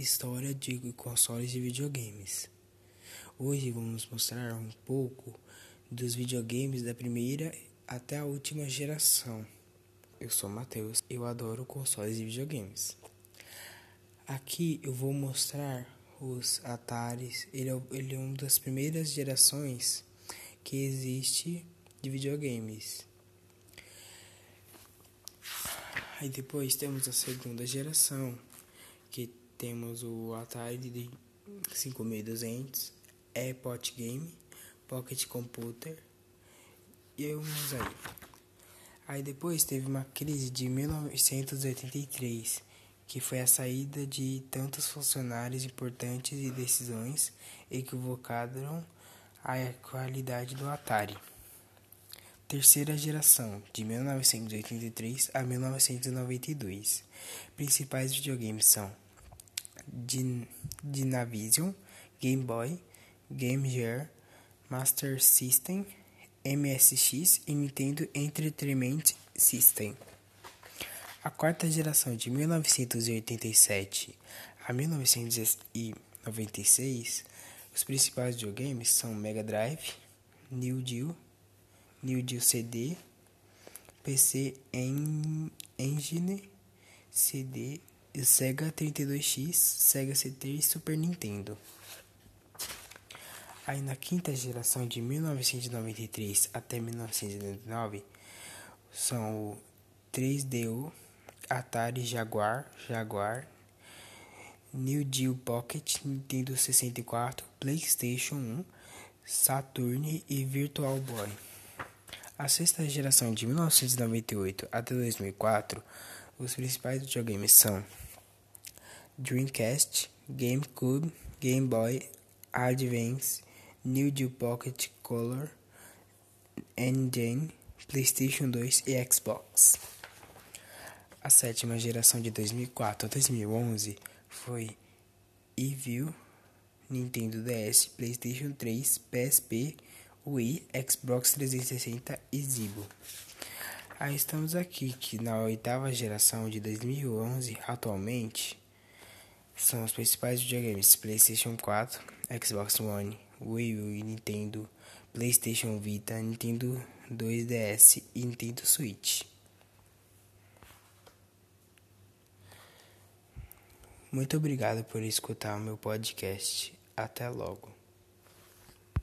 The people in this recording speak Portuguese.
História de consoles de videogames. Hoje vamos mostrar um pouco dos videogames da primeira até a última geração. Eu sou Matheus, eu adoro consoles de videogames. Aqui eu vou mostrar os Ataris. Ele é, ele é uma das primeiras gerações que existe de videogames. Aí depois temos a segunda geração, que temos o Atari de 5200, AirPod Game, Pocket Computer e aí. Aí depois teve uma crise de 1983, que foi a saída de tantos funcionários importantes e decisões equivocaram a qualidade do Atari. Terceira geração, de 1983 a 1992. Principais videogames são Dynavision, Game Boy, Game Gear, Master System, MSX e Nintendo Entertainment System. A quarta geração de 1987 a 1996, os principais videogames são Mega Drive, New Deal, New Deal CD, PC Engine, CD Sega 32X, Sega CT e Super Nintendo. Aí na quinta geração de 1993 até 1999 são o 3DO, Atari Jaguar, Jaguar, New Deal Pocket, Nintendo 64, PlayStation 1, Saturn e Virtual Boy. A sexta geração de 1998 até 2004 os principais videogames são Dreamcast, GameCube, Game Boy Advance, New Deal Pocket Color, Engine, PlayStation 2 e Xbox. A sétima geração de 2004 a 2011 foi Evil, Nintendo DS, PlayStation 3, PSP, Wii, Xbox 360 e Zibo. Aí estamos aqui que na oitava geração de 2011, atualmente, são os principais videogames PlayStation 4, Xbox One, Wii U e Nintendo, PlayStation Vita, Nintendo 2DS e Nintendo Switch. Muito obrigado por escutar o meu podcast. Até logo.